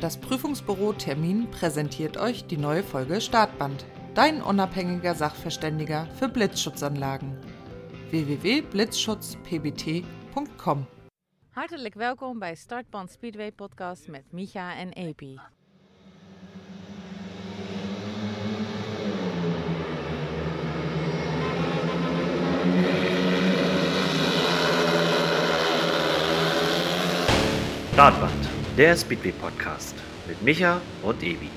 Das Prüfungsbüro Termin präsentiert euch die neue Folge Startband. Dein unabhängiger Sachverständiger für Blitzschutzanlagen. www.blitzschutzpbt.com Hartelijk welkom bij Startband Speedway Podcast met Micha en Epi. Startband, der Speedway Podcast mit Micha und Ebi.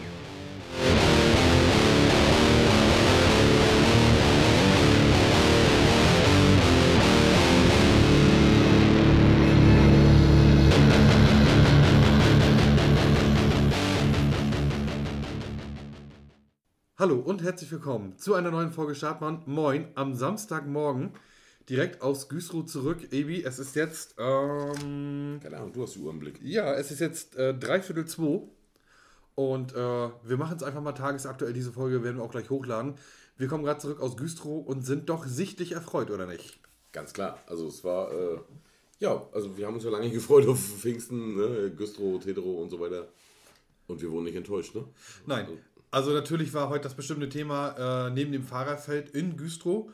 Hallo und herzlich willkommen zu einer neuen Folge Startmann. Moin, am Samstagmorgen direkt aus Güstrow zurück. Ebi, es ist jetzt, ähm, Keine Ahnung, du hast die Uhr im Blick. ja, es ist jetzt äh, dreiviertel zwei und äh, wir machen es einfach mal tagesaktuell. Diese Folge werden wir auch gleich hochladen. Wir kommen gerade zurück aus Güstrow und sind doch sichtlich erfreut, oder nicht? Ganz klar. Also es war, äh, ja, also wir haben uns ja lange gefreut auf Pfingsten, ne? Güstrow, Tedro und so weiter. Und wir wurden nicht enttäuscht, ne? Nein. Also natürlich war heute das bestimmte Thema äh, neben dem Fahrerfeld in Güstrow.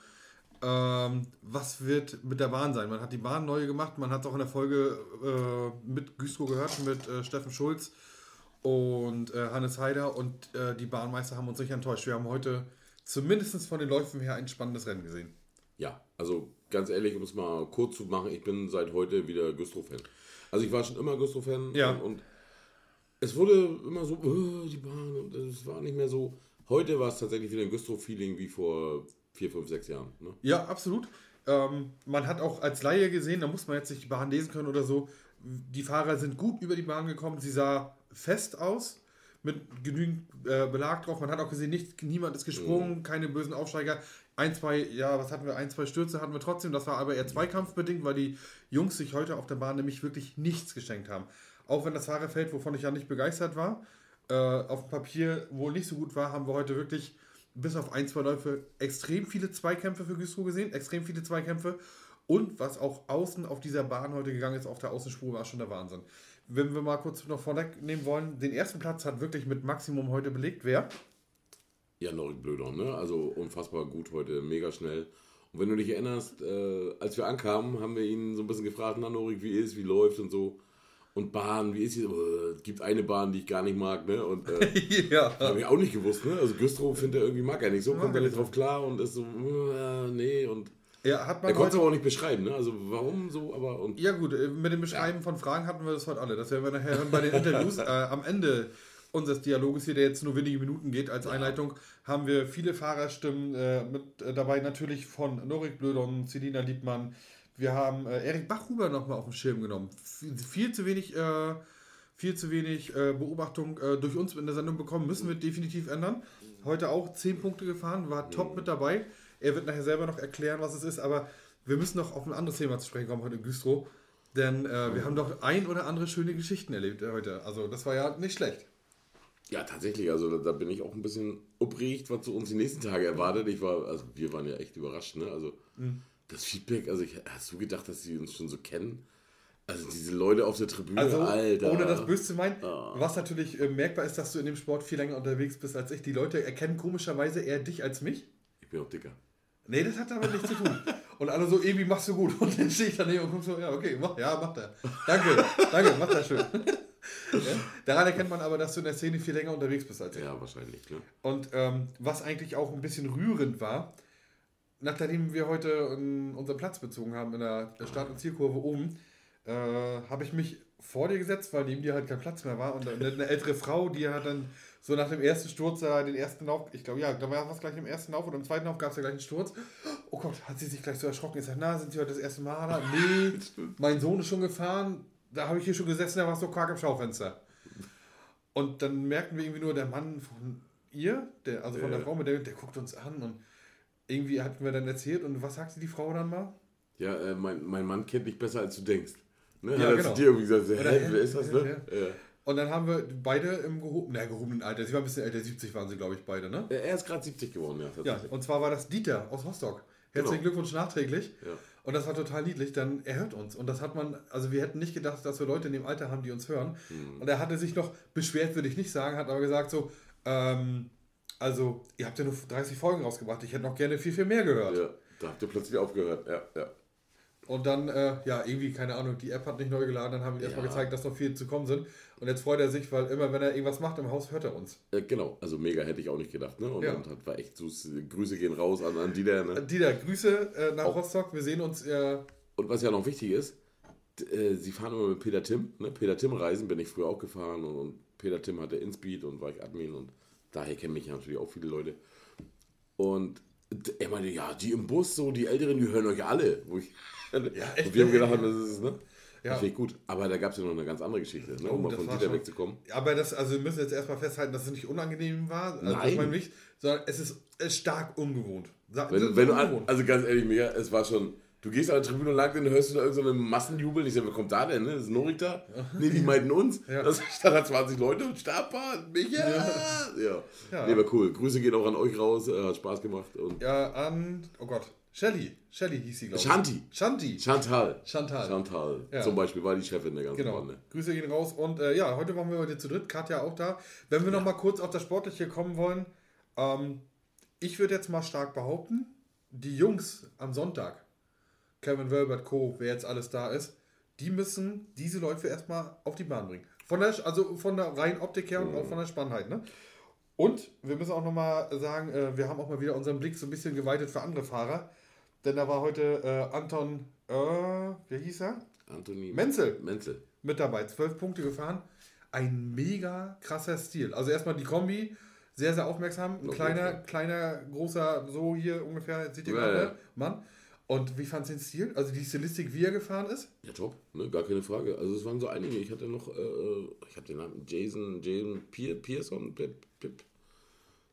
Ähm, was wird mit der Bahn sein? Man hat die Bahn neu gemacht, man hat es auch in der Folge äh, mit Güstrow gehört, mit äh, Steffen Schulz und äh, Hannes Heider und äh, die Bahnmeister haben uns nicht enttäuscht. Wir haben heute zumindest von den Läufen her ein spannendes Rennen gesehen. Ja, also ganz ehrlich, um es mal kurz zu machen, ich bin seit heute wieder Güstrow-Fan. Also ich war schon immer Güstrow-Fan Ja. und, und es wurde immer so, äh, die Bahn und es war nicht mehr so. Heute war es tatsächlich wieder ein Güstrow-Feeling wie vor vier, fünf, sechs Jahren. Ne? Ja, absolut. Ähm, man hat auch als Laie gesehen, da muss man jetzt nicht die Bahn lesen können oder so. Die Fahrer sind gut über die Bahn gekommen. Sie sah fest aus, mit genügend äh, Belag drauf. Man hat auch gesehen, nicht, niemand ist gesprungen, keine bösen Aufsteiger. Ein, zwei, ja, was hatten wir? Ein, zwei Stürze hatten wir trotzdem. Das war aber eher zweikampfbedingt, weil die Jungs sich heute auf der Bahn nämlich wirklich nichts geschenkt haben. Auch wenn das Fahrerfeld, wovon ich ja nicht begeistert war, äh, auf dem Papier wohl nicht so gut war, haben wir heute wirklich bis auf ein, zwei Läufe extrem viele Zweikämpfe für Güstrow gesehen, extrem viele Zweikämpfe. Und was auch außen auf dieser Bahn heute gegangen ist, auf der Außenspur, war schon der Wahnsinn. Wenn wir mal kurz noch vorwegnehmen wollen, den ersten Platz hat wirklich mit Maximum heute belegt. Wer? Ja, Norik Blöder, ne? Also unfassbar gut heute, mega schnell. Und wenn du dich erinnerst, äh, als wir ankamen, haben wir ihn so ein bisschen gefragt, na Norik, wie ist, wie läuft und so. Und Bahn, wie ist? Äh, Es gibt eine Bahn, die ich gar nicht mag, ne? Und äh, ja. habe ich auch nicht gewusst, ne? Also Güstrow findet er irgendwie mag er nicht so, kommt er nicht drauf klar und ist so, äh, nee. Und Er hat man er konnte es aber auch nicht beschreiben, ne? Also warum so, aber und ja gut, äh, mit dem Beschreiben von Fragen hatten wir das heute alle. Das werden wir nachher bei den Interviews. äh, am Ende unseres Dialoges hier, der jetzt nur wenige Minuten geht, als Einleitung, haben wir viele Fahrerstimmen äh, mit äh, dabei. Natürlich von Norik Blödon, Celina Liebmann. Wir haben äh, Erik Bachhuber nochmal auf den Schirm genommen. Viel, viel zu wenig, äh, viel zu wenig äh, Beobachtung äh, durch uns in der Sendung bekommen. Müssen wir definitiv ändern. Heute auch 10 Punkte gefahren, war top mit dabei. Er wird nachher selber noch erklären, was es ist, aber wir müssen noch auf ein anderes Thema zu sprechen kommen heute in Güstrow. Denn äh, wir haben doch ein oder andere schöne Geschichten erlebt äh, heute. Also das war ja nicht schlecht. ja, tatsächlich, also da, bin ich auch ein bisschen uppregt, was so uns die nächsten Tage erwartet. Ich war, also wir waren ja echt überrascht, ne? Also das Feedback, also ich, hast du gedacht, dass sie uns schon so kennen? Also diese Leute auf der Tribüne, Also, Alter. ohne das böse zu meinen, Ah. was natürlich äh, merkbar ist, dass du in dem Sport viel länger unterwegs bist als ich. Die Leute erkennen komischerweise eher dich als mich. Ich bin auch dicker. Nee, das hat damit nichts zu tun. Und alle so, Ebi, machst du gut. Und dann stehe ich daneben und guck so, ja, okay, mach, ja, macht er. Danke, danke, macht er schön. ja? Daran erkennt man aber, dass du in der Szene viel länger unterwegs bist als ich. Ja, wahrscheinlich, ne? Und ähm, was eigentlich auch ein bisschen rührend war, nachdem wir heute ähm, unseren Platz bezogen haben in der Start- und Zielkurve oben, äh, habe ich mich vor dir gesetzt, weil neben dir halt kein Platz mehr war. Und eine, eine ältere Frau, die hat dann so nach dem ersten Sturz, äh, den ersten Lauf, ich glaube, ja, da war es gleich im ersten Lauf oder im zweiten Lauf gab es ja gleich einen Sturz. Oh Gott, hat sie sich gleich so erschrocken. Ich sage, na, sind Sie heute das erste Mal da? Nee, mein Sohn ist schon gefahren. Da habe ich hier schon gesessen, da war es so karg im Schaufenster. Und dann merkten wir irgendwie nur, der Mann von ihr, der, also von der. Frau, mit der, der guckt uns an und irgendwie hatten wir dann erzählt und was sagte die Frau dann mal? Ja, äh, mein, mein Mann kennt dich besser, als du denkst. Ne? Ja, Hat genau. zu dir irgendwie gesagt, Oder, hä, wer ist das, ne? ja, Und dann haben wir beide im gehoben, na, gehobenen Alter, sie war ein bisschen älter, 70 waren sie, glaube ich, beide, ne? Ja. Er ist gerade 70 geworden, ja. Ja, und zwar war das Dieter aus Rostock. Herzlichen Genau. Glückwunsch nachträglich. Ja. Und das war total niedlich, denn er hört uns. Und das hat man, also wir hätten nicht gedacht, dass wir Leute in dem Alter haben, die uns hören. Hm. Und er hatte sich noch beschwert, würde ich nicht sagen, hat aber gesagt so, ähm, also ihr habt ja nur 30 Folgen rausgebracht, ich hätte noch gerne viel, viel mehr gehört. Ja, da habt ihr plötzlich aufgehört. Ja, ja. Und dann, äh, ja, irgendwie, keine Ahnung, die App hat nicht neu geladen, dann haben wir erstmal Ja. gezeigt, dass noch viel zu kommen sind. Und jetzt freut er sich, weil immer, wenn er irgendwas macht im Haus, hört er uns. Äh, genau, also mega hätte ich auch nicht gedacht. Ne? Und, Ja. und hat, war echt süß. Grüße gehen raus an, an die da. Ne? Dieter, Grüße äh, nach Auch- Rostock, wir sehen uns, äh, Und was ja noch wichtig ist, äh, sie fahren immer mit Peter Tim. Ne? Peter Tim Reisen bin ich früher auch gefahren und, und Peter Tim hatte Inspeed und war ich Admin und daher kennen mich ja natürlich auch viele Leute. Und er meinte, ja, die im Bus, so die Älteren, die hören euch alle. Ich, echt? und wir haben gedacht, das ist, ne? Ja. Finde ich gut. Aber da gab es ja noch eine ganz andere Geschichte, ne? Oh, um mal das von Dieter schon- wegzukommen. Aber das, also wir müssen jetzt erstmal festhalten, dass es nicht unangenehm war. Also Nein. Das meine ich nicht, sondern es ist, es ist stark ungewohnt. Wenn, wenn du ungewohnt. also ganz ehrlich, Mega, es war schon. Du gehst an der Tribüne lang, dann hörst du da irgendeinen so Massenjubel. Ich sag, wer kommt da denn? Ne? Ist Norik da? Nee, die meinten uns. Ja. Das da 20 Leute und Startbahn. Micha! Ja. Ja. Nee, war cool. Grüße gehen auch an euch raus. Äh, hat Spaß gemacht. Und ja, an, oh Gott, Shelly. Shelly hieß sie, glaube ich. Shanti. Shanti. Chantal. Chantal. Chantal. Ja. Zum Beispiel war die Chefin der ganzen Genau. Bande. Grüße gehen raus. Und äh, ja, heute waren wir heute zu dritt. Katja auch da. Wenn wir noch mal kurz auf das Sportliche kommen wollen. Ähm, ich würde jetzt mal stark behaupten, die Jungs am Sonntag, Kevin Welbert Co., wer jetzt alles da ist, die müssen diese Läufe erstmal auf die Bahn bringen. Von der, also von der reinen Optik her und auch von der Spannheit. Ne? Und wir müssen auch noch mal sagen, äh, wir haben auch mal wieder unseren Blick so ein bisschen geweitet für andere Fahrer. Denn da war heute äh, Anton, äh, wie hieß er? Anthony Menzel Menzel. mit dabei. Zwölf Punkte gefahren. Ein mega krasser Stil. Also erstmal die Kombi, sehr, sehr aufmerksam. Ein kleiner, kleiner, großer, so hier ungefähr, seht ihr Ja, gerade, ja. Mann. Und wie fandst du den Stil? Also die Stilistik, wie er gefahren ist? Ja, top. Ne? Gar keine Frage. Also es waren so einige. Ich hatte noch, äh, ich habe den Namen Jason, Jason Pier, Pearson. Pip, Pip.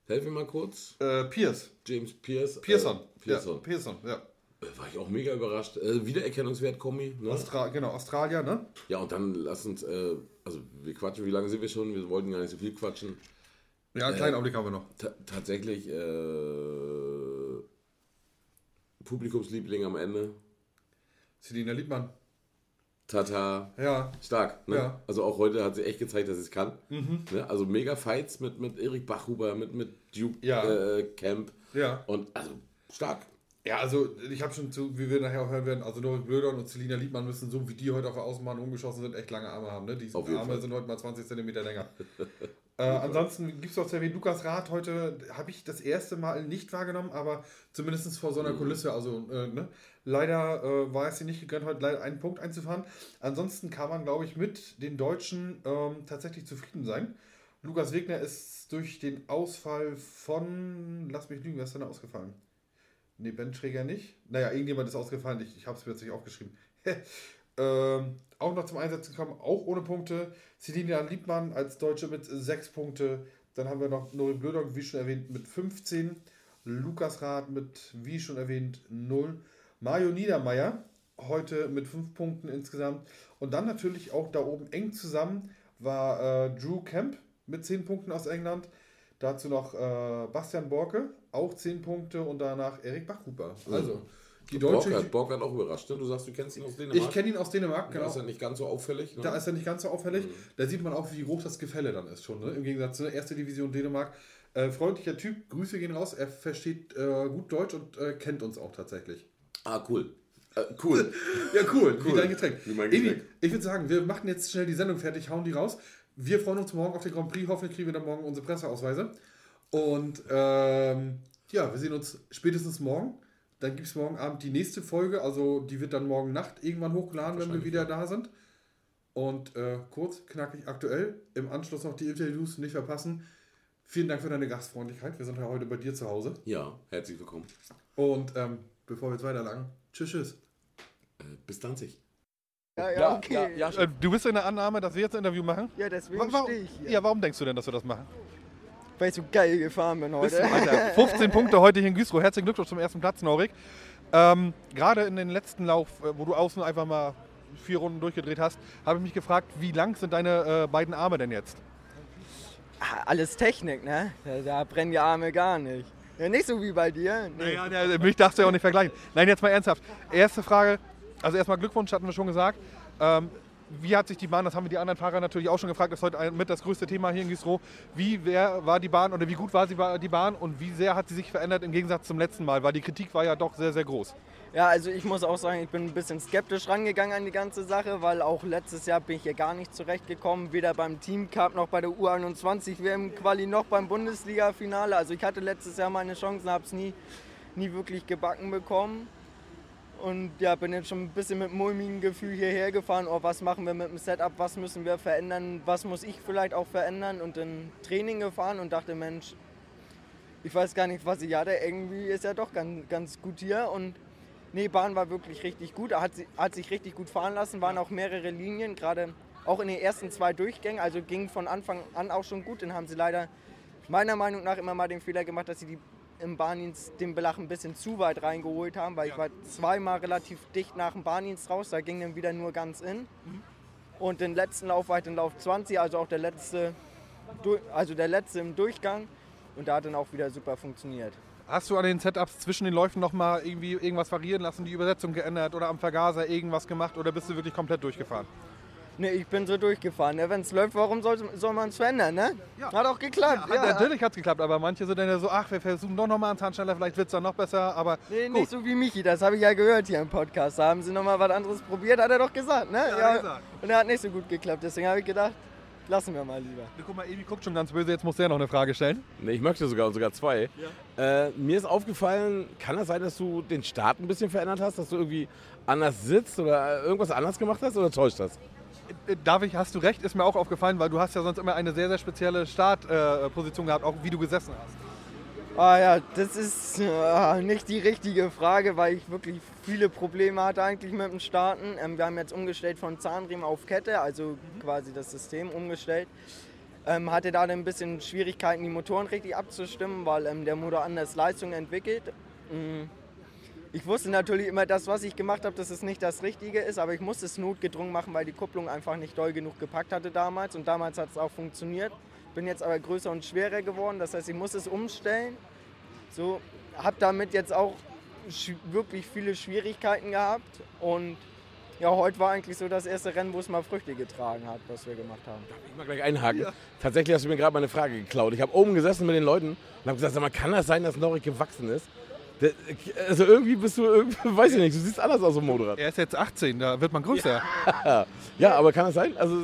Helf mir mal kurz. Äh, Pierce. James Pierce. Pearson. Äh, Pearson. Ja, Pearson, ja. Äh, War ich auch mega überrascht. Äh, Wiedererkennungswert Kombi. Ne? Austra genau, Australier, ne? Ja, und dann lass uns, äh, also wir quatschen, wie lange sind wir schon? Wir wollten gar nicht so viel quatschen. Ja, einen kleinen Augenblick haben wir noch. Ta tatsächlich, äh, Publikumsliebling am Ende. Selina Liebmann. Tata. Ja. Stark, ne? Ja. Mhm. Also auch heute hat sie echt gezeigt, dass sie es kann. Ne? Also mega Fights mit, mit Erik Bachhuber, mit, mit Duke Ja. äh, Camp. Ja. Und also stark. Ja, also ich habe schon zu, wie wir nachher auch hören werden, also Norik Blödern und Selina Liebmann müssen so wie die heute auf der Außenbahn rumgeschossen sind, echt lange Arme haben. Ne? Die Arme Fall. sind heute mal 20 cm länger. äh, ansonsten gibt es auch zu erwähnen, Lukas Rath heute habe ich das erste Mal nicht wahrgenommen, aber zumindest vor so einer Kulisse. Also äh, ne? leider äh, war es sie nicht gegönnt, heute leider einen Punkt einzufahren. Ansonsten kann man, glaube ich, mit den Deutschen ähm, tatsächlich zufrieden sein. Lukas Wegner ist durch den Ausfall von, lass mich lügen, wer ist denn da ausgefallen? Nee, Ben Träger nicht. Naja, irgendjemand ist ausgefallen. Ich, ich habe es plötzlich aufgeschrieben. ähm, auch noch zum Einsatz gekommen, auch ohne Punkte. Selina Liebmann als Deutsche mit 6 Punkte. Dann haben wir noch Nori Blödog, wie schon erwähnt, mit 15. Lukas Rath mit, wie schon erwähnt, 0. Mario Niedermeyer heute mit 5 Punkten insgesamt. Und dann natürlich auch da oben eng zusammen war äh, Drew Kemp mit 10 Punkten aus England. Dazu noch äh, Bastian Borke, auch 10 Punkte und danach Erik Bachhuber. Also die deutsche. Borgert, Borgert auch überrascht. Ne? Du sagst, du kennst ihn aus Dänemark. Ich kenne ihn aus Dänemark, Da genau. ist er nicht ganz so auffällig. Ne? Da ist er nicht ganz so auffällig. Da sieht man auch, wie groß das Gefälle dann ist schon. Ne? Im Gegensatz zur erste Division Dänemark. Äh, freundlicher Typ, Grüße gehen raus. Er versteht äh, gut Deutsch und äh, kennt uns auch tatsächlich. ah, cool. Äh, cool. Ja, cool. Wie Cool. dein Getränk. Wie mein Getränk. ich würde sagen, wir machen jetzt schnell die Sendung fertig, hauen die raus. Wir freuen uns morgen auf den Grand Prix. Hoffentlich kriegen wir dann morgen unsere Presseausweise. Und ähm, ja, wir sehen uns spätestens morgen. Dann gibt es morgen Abend die nächste Folge. Also die wird dann morgen Nacht irgendwann hochgeladen, wenn wir wieder ja. da sind. Und äh, kurz, knackig, aktuell. Im Anschluss noch die Interviews nicht verpassen. Vielen Dank für deine Gastfreundlichkeit. Wir sind ja heute bei dir zu Hause. Ja, herzlich willkommen. Und ähm, bevor wir jetzt weiterlangen, tschüss, tschüss. Äh, bis Danzig. Ja, ja, okay. Ja, Ja, äh, du bist in der Annahme, dass wir jetzt ein Interview machen? deswegen Wa- warum, stehe ich hier. ja, warum denkst du denn, dass wir das machen? Weil ich so geil gefahren bin heute. Alter, 15 Punkte heute hier in Güstrow. Herzlichen Glückwunsch zum ersten Platz, Norik. Ähm, Gerade in den letzten Lauf, äh, wo du außen einfach mal vier Runden durchgedreht hast, habe ich mich gefragt, wie lang sind deine äh, beiden Arme denn jetzt? Ah, Alles Technik, ne? Da, da brennen die Arme gar nicht. Ja, nicht so wie bei dir. Nee. Naja, ja, mich darfst du ja auch nicht vergleichen. Nein, jetzt mal ernsthaft. Erste Frage, also erstmal Glückwunsch, hatten wir schon gesagt. Ähm, wie hat sich die Bahn, das haben wir die anderen Fahrer natürlich auch schon gefragt, das ist heute mit das größte Thema hier in Güstrow. Wie wer war die Bahn oder wie gut war sie die Bahn und wie sehr hat sie sich verändert im Gegensatz zum letzten Mal? Weil die Kritik war ja doch sehr, sehr groß. Ja, also ich muss auch sagen, ich bin ein bisschen skeptisch rangegangen an die ganze Sache, weil auch letztes Jahr bin ich hier gar nicht zurechtgekommen, weder beim Team Cup noch bei der U21 WM Quali noch beim Bundesliga Finale. Also ich hatte letztes Jahr meine Chancen, habe es nie, nie wirklich gebacken bekommen. Und ja, bin jetzt schon ein bisschen mit mulmigem Gefühl hierher gefahren. Oh, was machen wir mit dem Setup? Was müssen wir verändern? Was muss ich vielleicht auch verändern? Und in Training gefahren und dachte, Mensch, ich weiß gar nicht, was ich hatte. Irgendwie ist ja doch ganz, ganz gut hier. Und nee, Bahn war wirklich richtig gut. Hat, hat sich richtig gut fahren lassen. Waren auch mehrere Linien, gerade auch in den ersten zwei Durchgängen. Also ging von Anfang an auch schon gut. Dann haben sie leider meiner Meinung nach immer mal den Fehler gemacht, dass sie die im Bahndienst den Belach ein bisschen zu weit reingeholt haben, weil ich war zweimal relativ dicht nach dem Bahndienst raus, da ging dann wieder nur ganz in. Und den letzten Lauf war ich den Lauf 20, also auch der letzte, also der letzte im Durchgang. Und da hat dann auch wieder super funktioniert. Hast du an den Setups zwischen den Läufen nochmal irgendwie irgendwas variieren lassen, die Übersetzung geändert oder am Vergaser irgendwas gemacht oder bist du wirklich komplett durchgefahren? Ne, ich bin so durchgefahren. Ne? Wenn es läuft, warum soll, soll man es verändern? Ne? Ja. Hat auch geklappt. Hat, Natürlich hat es geklappt, aber manche sind dann ja so, ach, wir versuchen doch nochmal einen Zahnschneller, vielleicht wird es dann noch besser, aber Nee, gut. nicht so wie Michi, das habe ich ja gehört hier im Podcast. Da haben sie nochmal was anderes probiert, hat er doch gesagt, ne? hat er gesagt. Und er hat nicht so gut geklappt, deswegen habe ich gedacht, lassen wir mal lieber. Guck mal, Evi guckt schon ganz böse, jetzt muss der noch eine Frage stellen. Nee, ich möchte sogar, sogar zwei. Äh, mir ist aufgefallen, kann das sein, dass du den Start ein bisschen verändert hast, dass du irgendwie anders sitzt oder irgendwas anders gemacht hast oder täuscht das? Äh, Darf ich, hast du recht, ist mir auch aufgefallen, weil du hast ja sonst immer eine sehr, sehr spezielle Startposition äh, Position gehabt, auch wie du gesessen hast. Ah ja, das ist äh, nicht die richtige Frage, weil ich wirklich viele Probleme hatte eigentlich mit dem Starten. Ähm, wir haben jetzt umgestellt von Zahnriemen auf Kette, also quasi das System umgestellt. Ähm, hatte da dann ein bisschen Schwierigkeiten, die Motoren richtig abzustimmen, weil ähm, der Motor anders Leistung entwickelt. Mm. Ich wusste natürlich immer, das, was ich gemacht habe, dass es nicht das Richtige ist, aber ich musste es notgedrungen machen, weil die Kupplung einfach nicht doll genug gepackt hatte damals. Und damals hat es auch funktioniert. Bin jetzt aber größer und schwerer geworden, das heißt, ich muss es umstellen. So, habe damit jetzt auch sch- wirklich viele Schwierigkeiten gehabt. Und ja, heute war eigentlich so das erste Rennen, wo es mal Früchte getragen hat, was wir gemacht haben. Ich mal gleich einhaken. Tatsächlich hast du mir gerade meine Frage geklaut. Ich habe oben gesessen mit den Leuten und habe gesagt, sag mal, kann das sein, dass Norik gewachsen ist? Der- Also irgendwie bist du, irgendwie, weiß ich nicht, du siehst anders aus im Motorrad. Er ist jetzt 18, da wird man größer. Ja, aber kann das sein? Also,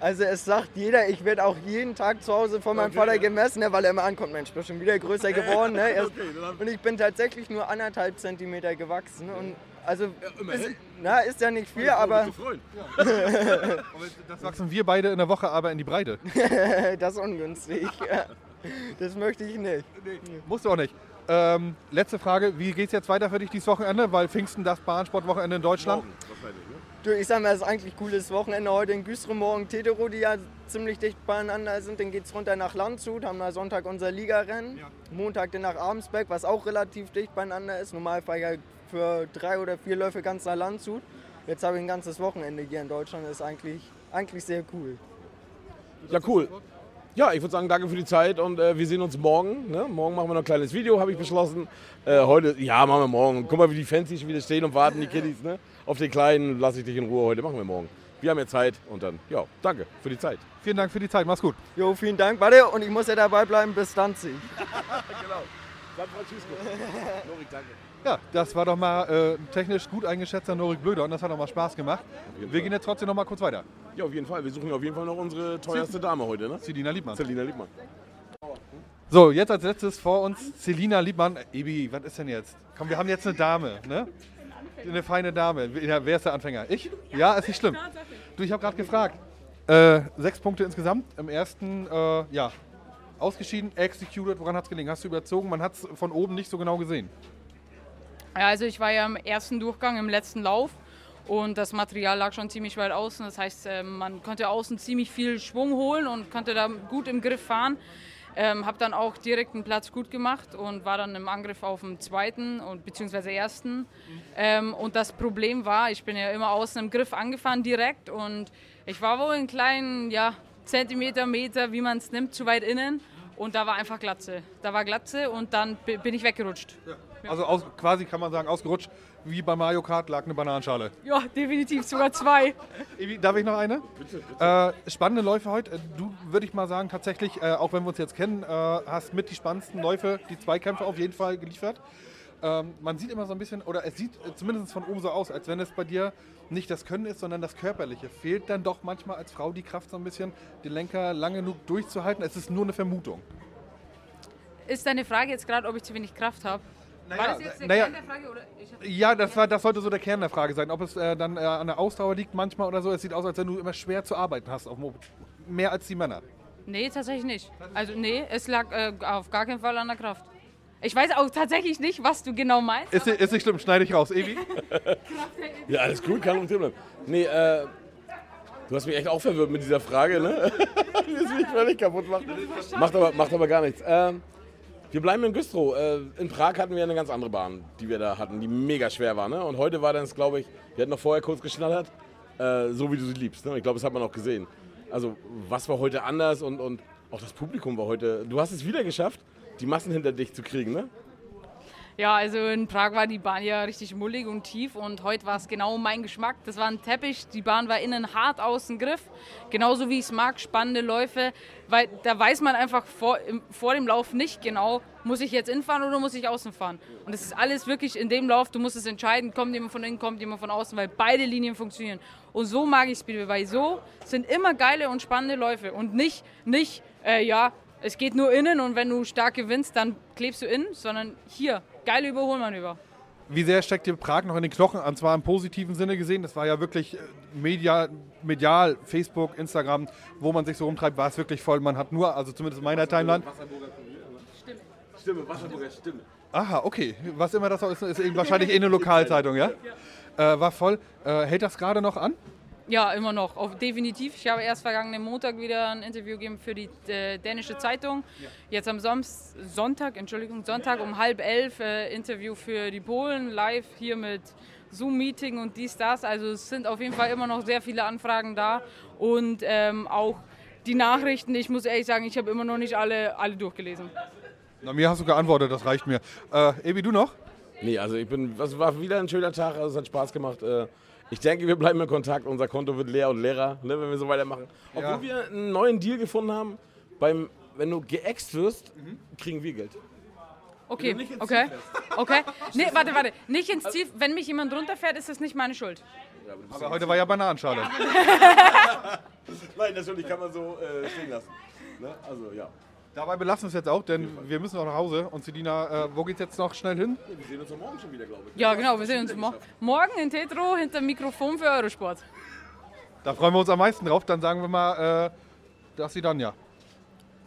Also es sagt jeder, ich werde auch jeden Tag zu Hause von meinem Vater gemessen, ne, weil er immer ankommt, Mensch, bist schon wieder größer geworden. Ne? Erst- Und ich bin tatsächlich nur anderthalb Zentimeter gewachsen. Und also immerhin. ist, na, ist ja nicht viel, aber Das wachsen wir beide in der Woche aber in die Breite. das ist ungünstig. Das möchte ich nicht. Musst du auch nicht. Ähm, letzte Frage, wie geht es jetzt weiter für dich dieses Wochenende? Weil Pfingsten das Bahnsportwochenende in Deutschland. Du, ich sag mal, es ist eigentlich ein cooles Wochenende heute in Güstrow, morgen Tetero, die ja ziemlich dicht beieinander sind. Dann geht's runter nach Landshut, haben da Sonntag unser Ligarennen. Montag dann nach Abensberg, was auch relativ dicht beieinander ist. Normal fahre ich ja für drei oder vier Läufe ganz nach Landshut. Jetzt habe ich ein ganzes Wochenende hier in Deutschland, das ist eigentlich, eigentlich sehr cool. Ja, cool. Ja, ich würde sagen, danke für die Zeit und äh, wir sehen uns morgen. Ne? Morgen machen wir noch ein kleines Video, habe ich beschlossen. Äh, heute, ja, machen wir morgen. Guck mal, wie die Fans hier schon wieder stehen und warten, die Kiddies. Ne? Auf den Kleinen lasse ich dich in Ruhe heute. Machen wir morgen. Wir haben ja Zeit und dann, ja, danke für die Zeit. Vielen Dank für die Zeit, mach's gut. Jo, vielen Dank. Warte, und ich muss ja dabei bleiben bis Danzig. San Francisco. Norik, danke. Ja, das war doch mal äh, technisch gut eingeschätzter Norik Blöder und das hat doch mal Spaß gemacht. Wir Fall. gehen jetzt trotzdem noch mal kurz weiter. Ja, auf jeden Fall. Wir suchen auf jeden Fall noch unsere teuerste Dame heute, ne? Selina Liebmann. Selina Liebmann. So, jetzt als letztes vor uns Selina Liebmann. Ebi, was ist denn jetzt? Komm, wir haben jetzt eine Dame, ne? Eine feine Dame. Ja, wer ist der Anfänger? Ich? Ja, ist nicht schlimm. Du, ich habe gerade gefragt. Äh, sechs Punkte insgesamt. Im ersten, äh, ja, ausgeschieden, executed. Woran hat es gelegen? Hast du überzogen? Man hat es von oben nicht so genau gesehen. Ja, also ich war ja im ersten Durchgang im letzten Lauf und das Material lag schon ziemlich weit außen. Das heißt, äh, man konnte außen ziemlich viel Schwung holen und konnte da gut im Griff fahren. Ähm, habe dann auch direkt einen Platz gut gemacht und war dann im Angriff auf dem zweiten und beziehungsweise ersten. Ähm, und das Problem war, ich bin ja immer außen im Griff angefahren direkt und ich war wohl einen kleinen ja, Zentimeter, Meter, wie man es nimmt, zu weit innen und da war einfach Glatze. Da war Glatze und dann bi- bin ich weggerutscht. Also aus, quasi kann man sagen, ausgerutscht, wie bei Mario Kart lag eine Bananenschale. Ja, definitiv sogar zwei. Evi, darf ich noch eine? Bitte, bitte. Äh, spannende Läufe heute. Äh, Du, würde ich mal sagen, tatsächlich, äh, auch wenn wir uns jetzt kennen, äh, hast mit die spannendsten Läufe, die Zweikämpfe auf jeden Fall geliefert. Ähm, man sieht immer so ein bisschen, oder es sieht äh, zumindest von oben so aus, als wenn es bei dir nicht das Können ist, sondern das Körperliche. Fehlt dann doch manchmal als Frau die Kraft so ein bisschen, den Lenker lange genug durchzuhalten? Es ist nur eine Vermutung. Ist deine Frage jetzt gerade, ob ich zu wenig Kraft habe? war das jetzt der naja, Kern der Frage? Oder Ja, das, war, das sollte so der Kern der Frage sein. Ob es äh, dann äh, an der Ausdauer liegt manchmal oder so. Es sieht aus, als wenn du immer schwer zu arbeiten hast. Auf mehr als die Männer. Nee, tatsächlich nicht. Also nee, es lag äh, auf gar keinen Fall an der Kraft. Ich weiß auch tatsächlich nicht, was du genau meinst. Ist, ist nicht schlimm, schneide ich raus. Evi? Ja, alles gut, kann Thema bleiben. Nee, äh, du hast mich echt auch verwirrt mit dieser Frage, ne? Die ist mich völlig kaputt macht. Macht aber, macht aber gar nichts. Ähm, wir bleiben in Güstrow. Äh, in Prag hatten wir eine ganz andere Bahn, die wir da hatten, die mega schwer war. Ne? Und heute war dann, glaube ich, wir hatten noch vorher kurz geschnattert, äh, so wie du sie liebst. Ne? Ich glaube, das hat man auch gesehen. Also, was war heute anders und, und auch das Publikum war heute. Du hast es wieder geschafft, die Massen hinter dich zu kriegen, ne? Ja, also in Prag war die Bahn ja richtig mullig und tief und heute war es genau mein Geschmack. Das war ein Teppich, die Bahn war innen hart außen Griff, genauso wie ich es mag, spannende Läufe, weil da weiß man einfach vor, im, vor dem Lauf nicht genau, muss ich jetzt innen fahren oder muss ich außen fahren. Und es ist alles wirklich in dem Lauf, du musst es entscheiden, kommt jemand von innen, kommt jemand von außen, weil beide Linien funktionieren. Und so mag ich Speedway, weil so sind immer geile und spannende Läufe und nicht, nicht äh, ja, es geht nur innen und wenn du stark gewinnst, dann klebst du innen, sondern hier, geile Überholmanöver. Wie sehr steckt dir Prag noch in den Knochen? Und zwar im positiven Sinne gesehen. Das war ja wirklich äh, medial, medial, Facebook, Instagram, wo man sich so rumtreibt, war es wirklich voll. Man hat nur, also zumindest in meiner Timeline. Stimme, Wasserburger Stimme. Aha, okay. Was immer das auch ist, ist eben wahrscheinlich eh eine Lokalzeitung, ja? Äh, war voll. Äh, hält das gerade noch an? Ja, immer noch, auf, definitiv. Ich habe erst vergangenen Montag wieder ein Interview gegeben für die äh, dänische Zeitung. Jetzt am Soms Sonntag, Entschuldigung, Sonntag um halb elf äh, Interview für die Polen, live hier mit Zoom-Meeting und dies, das. Also es sind auf jeden Fall immer noch sehr viele Anfragen da und ähm, auch die Nachrichten. Ich muss ehrlich sagen, ich habe immer noch nicht alle, alle durchgelesen. Na, mir hast du geantwortet, das reicht mir. Äh, Ebi, du noch? Nee, also ich bin, das war wieder ein schöner Tag, also es hat Spaß gemacht. Äh, Ich denke, wir bleiben in Kontakt. Unser Konto wird leer und leerer, ne, wenn wir so weitermachen. Obwohl Ja. wir einen neuen Deal gefunden haben, beim, wenn du geäxt wirst, kriegen wir Geld. Okay, nicht ins okay, okay. Nee, warte, warte. Nicht ins Ziel. Wenn mich jemand runterfährt, ist das nicht meine Schuld. Aber heute war ja Bananenschale. Nein, natürlich kann man so äh, stehen lassen. Ne? Also ja. Dabei belassen wir es jetzt auch, denn wir müssen noch nach Hause. Und Selina, äh, wo geht's jetzt noch schnell hin? Wir sehen uns am Morgen schon wieder, glaube ich. Ja, genau. Wir sehen uns mo morgen in Tetro hinter dem Mikrofon für Eurosport. Da freuen wir uns am meisten drauf. Dann sagen wir mal, äh, das sie dann ja.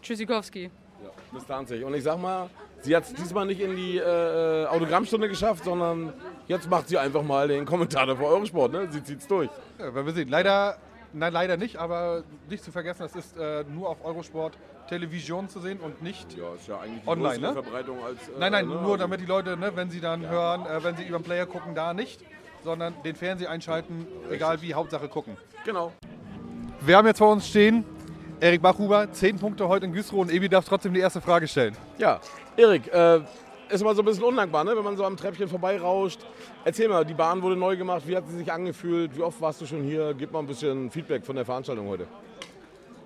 Tschüssikowski. Ja, bis dann sich. Und ich sag mal, sie hat es diesmal nicht in die äh, Autogrammstunde geschafft, sondern jetzt macht sie einfach mal den Kommentator für Eurosport. Ne? Sie zieht's durch. Ja, werden wir sehen. Leider, nein, leider nicht, aber nicht zu vergessen, es ist äh, nur auf Eurosport Television zu sehen und nicht. Ja, ist ja eigentlich die Online, ne? Verbreitung als. äh, Nein, nein, ne? nur Also- damit die Leute, ne, wenn sie dann hören, äh, wenn sie über den Player gucken, da nicht, sondern den Fernseher einschalten, egal wie, Hauptsache gucken. Genau. Wir haben jetzt vor uns stehen Erik Bachhuber, 10 Punkte heute in Güstrow und Ebi darf trotzdem die erste Frage stellen. Ja, Erik, äh, ist immer so ein bisschen undankbar, ne? wenn man so am Treppchen vorbeirauscht. Erzähl mal, die Bahn wurde neu gemacht, wie hat sie sich angefühlt, wie oft warst du schon hier? Gib mal ein bisschen Feedback von der Veranstaltung heute.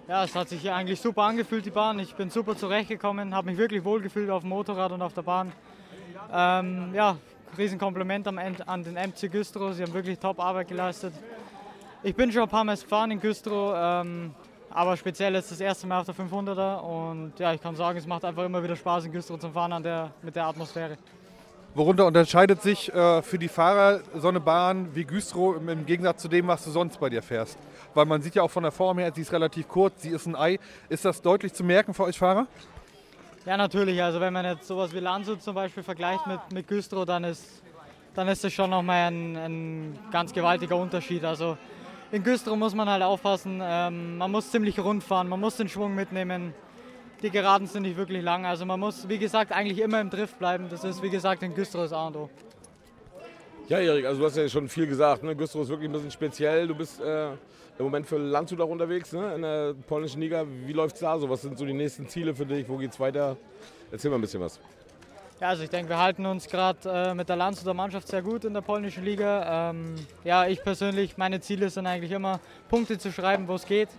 Ja, es hat sich hier eigentlich super angefühlt, die Bahn. Ich bin super zurechtgekommen, habe mich wirklich wohlgefühlt auf dem Motorrad und auf der Bahn. Ähm, ja, Riesenkompliment am an den MC Güstrow. Sie haben wirklich top Arbeit geleistet. Ich bin schon ein paar Mal gefahren in Güstrow, ähm, aber speziell jetzt das erste Mal auf der 500er. Und ja, ich kann sagen, es macht einfach immer wieder Spaß in Güstrow zum Fahren an der, mit der Atmosphäre. Worunter unterscheidet sich äh, für die Fahrer so eine Bahn wie Güstrow im, im Gegensatz zu dem, was du sonst bei dir fährst? Weil man sieht ja auch von der Form her, sie ist relativ kurz, sie ist ein Ei. Ist das deutlich zu merken für euch Fahrer? Ja, natürlich. Also wenn man jetzt sowas wie Landshut zum Beispiel vergleicht mit, mit Güstrow, dann ist, dann ist das schon nochmal ein, ein ganz gewaltiger Unterschied. Also in Güstrow muss man halt aufpassen, ähm, man muss ziemlich rund fahren, man muss den Schwung mitnehmen. Die Geraden sind nicht wirklich lang, also man muss, wie gesagt, eigentlich immer im Drift bleiben. Das ist, wie gesagt, in Güstrow das A und O. Ja, Erik, also du hast ja schon viel gesagt. Ne? Güstrow ist wirklich ein bisschen speziell. Du bist äh, im Moment für Landshut auch unterwegs ne? in der polnischen Liga. Wie läuft es da so? Was sind so die nächsten Ziele für dich? Wo geht's weiter? Erzähl mal ein bisschen was. Ja, also ich denke, wir halten uns gerade äh, mit der Landshuter Mannschaft sehr gut in der polnischen Liga. Ähm, ja, ich persönlich, meine Ziele sind eigentlich immer, Punkte zu schreiben, wo es geht,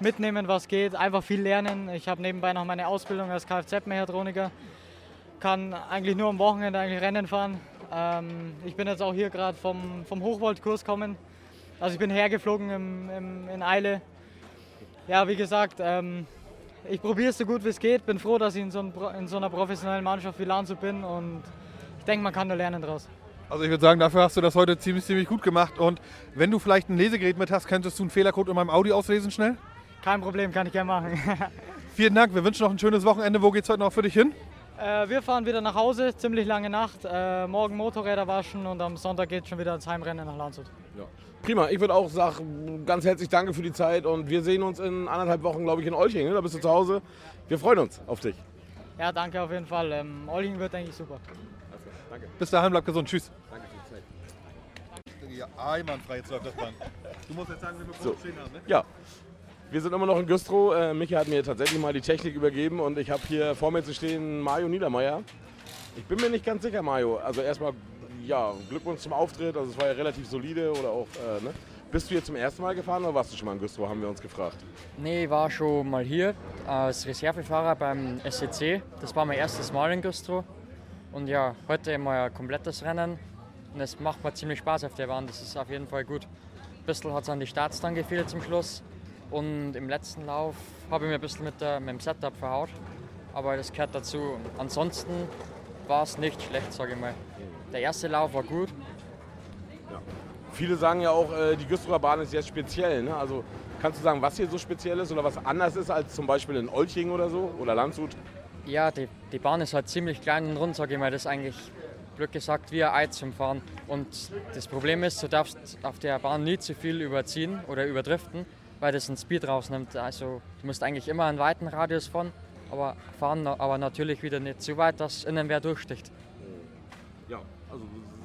mitnehmen, was geht, einfach viel lernen. Ich habe nebenbei noch meine Ausbildung als Kfz-Mechatroniker, kann eigentlich nur am Wochenende eigentlich Rennen fahren. Ähm, ich bin jetzt auch hier gerade vom, vom Hochvoltkurs kommen. Also ich bin hergeflogen im, im, in Eile. Ja, wie gesagt, ähm, ich probiere es so gut wie es geht. Bin froh, dass ich in so, ein, in so einer professionellen Mannschaft wie Landshut bin und ich denke, man kann da lernen draus. Also ich würde sagen, dafür hast du das heute ziemlich, ziemlich gut gemacht. Und wenn du vielleicht ein Lesegerät mit hast, könntest du einen Fehlercode in meinem Audi auslesen schnell? Kein Problem, kann ich gerne machen. Vielen Dank, wir wünschen noch ein schönes Wochenende. Wo geht's heute noch für dich hin? Äh, wir fahren wieder nach Hause, ziemlich lange Nacht. Äh, morgen Motorräder waschen und am Sonntag geht es schon wieder ins Heimrennen nach Landshut. Ja. Prima, ich würde auch sagen, ganz herzlich danke für die Zeit und wir sehen uns in anderthalb Wochen, glaube ich, in Olching. Ne? Da bist du zu Hause. Wir freuen uns auf dich. Ja, danke auf jeden Fall. Ähm, Olching wird, denke ich, super. Also, danke. Bis dahin, bleib gesund. Tschüss. Danke für die Zeit. Ja, einwandfrei, jetzt läuft das Band. Du musst jetzt sagen, wenn wir So. stehen haben, ne? Ja, wir sind immer noch in Güstrow. Äh, Michi hat mir tatsächlich mal die Technik übergeben und ich habe hier vor mir zu stehen Mario Niedermeyer. Ich bin mir nicht ganz sicher, Mario. Also erstmal, ja, Glückwunsch zum Auftritt. Also es war ja relativ solide oder auch, äh, ne? Bist du hier zum ersten Mal gefahren oder warst du schon mal in Güstrow, haben wir uns gefragt. Nee, ich war schon mal hier als Reservefahrer beim SEC. Das war mein erstes Mal in Güstrow. Und ja, heute mal ein komplettes Rennen. Und es macht mir ziemlich Spaß auf der Bahn. Das ist auf jeden Fall gut. Ein bisschen hat es an die Starts dann gefehlt zum Schluss. Und im letzten Lauf habe ich mir ein bisschen mit, der, mit dem Setup verhaut. Aber das gehört dazu. Ansonsten war es nicht schlecht, sage ich mal. Der erste Lauf war gut. Viele sagen ja auch, äh, die Güstrower Bahn ist sehr speziell. Ne? Also kannst du sagen, was hier so speziell ist oder was anders ist als zum Beispiel in Olching oder so oder Landshut? Ja, die, die Bahn ist halt ziemlich klein und rund, sage ich mal. Das ist eigentlich, blöd gesagt, wie ein Ei zum Fahren. Und das Problem ist, du darfst auf der Bahn nie zu viel überziehen oder überdriften, weil das einen Speed rausnimmt. Also du musst eigentlich immer einen weiten Radius fahren, aber fahren, aber natürlich wieder nicht zu weit, dass innen wer durchsticht. Ja, also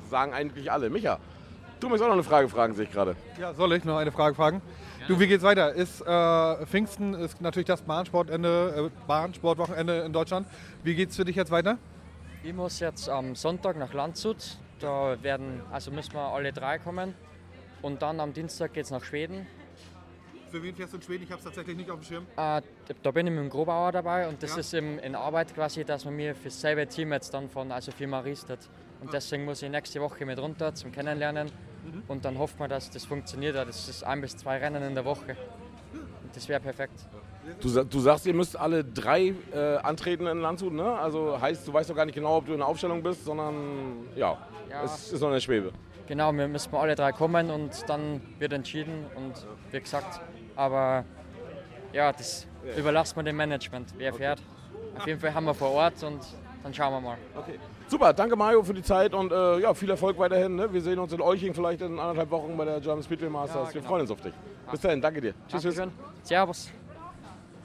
sagen eigentlich alle. Micha, du möchtest auch noch eine Frage fragen, sehe ich gerade. Ja, soll ich noch eine Frage fragen? Du, wie geht's weiter? Ist äh, Pfingsten ist natürlich das Bahnsportende, äh, Bahnsportwochenende in Deutschland. Wie geht's für dich jetzt weiter? Ich muss jetzt am Sonntag nach Landshut. Da werden, also müssen wir alle drei kommen. Und dann am Dienstag geht es nach Schweden. Für wen fährst du in Schweden? Ich habe es tatsächlich nicht auf dem Schirm. Äh, da bin ich mit dem Grobauer dabei und das Ja. ist im, in Arbeit quasi, dass wir mir für dasselbe Team jetzt dann von, also für Maristet. Und deswegen muss ich nächste Woche mit runter zum Kennenlernen Mhm. und dann hoffen wir, dass das funktioniert. Das ist ein bis zwei Rennen in der Woche. Und das wäre perfekt. Du, du sagst, ihr müsst alle drei äh, antreten in Landshut, ne? Also heißt, du weißt doch gar nicht genau, ob du in der Aufstellung bist, sondern ja, Ja. es ist noch in der Schwebe. Genau, wir müssen alle drei kommen und dann wird entschieden und wie gesagt, aber ja, das überlassen wir dem Management, wer fährt. Auf jeden Fall haben wir vor Ort und dann schauen wir mal. Okay. Super, danke Mario für die Zeit und äh, ja, viel Erfolg weiterhin. Ne? Wir sehen uns in Olching vielleicht in anderthalb Wochen bei der German Speedway Masters. Ja, Wir genau. freuen uns auf dich. Bis dahin, danke dir. Tschüss, tschüss. Dankeschön. Servus.